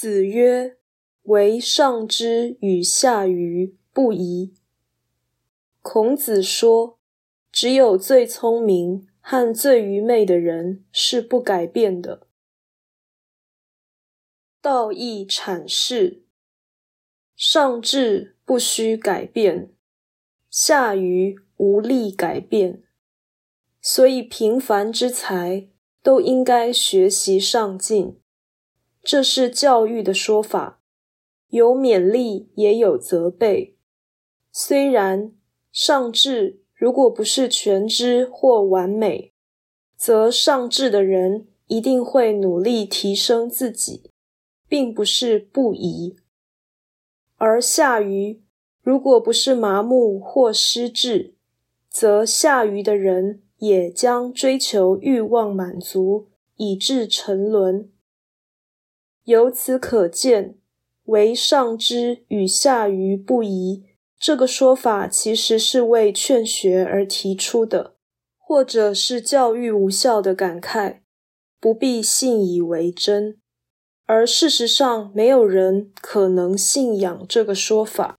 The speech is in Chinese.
子曰：“唯上之与下愚不移。”孔子说，只有最聪明和最愚昧的人是不改变的。道义阐释：上智不需改变，下愚无力改变，所以平凡之才都应该学习上进。这是教育的说法，有勉励也有责备。虽然上智如果不是全知或完美，则上智的人一定会努力提升自己。并不是不疑，而下愚如果不是麻木或失智，则下愚的人也将追求欲望满足，以致沉沦。由此可见，为上之与下愚不疑这个说法，其实是为劝学而提出的，或者是教育无效的感慨，不必信以为真。而事实上，没有人可能信仰这个说法。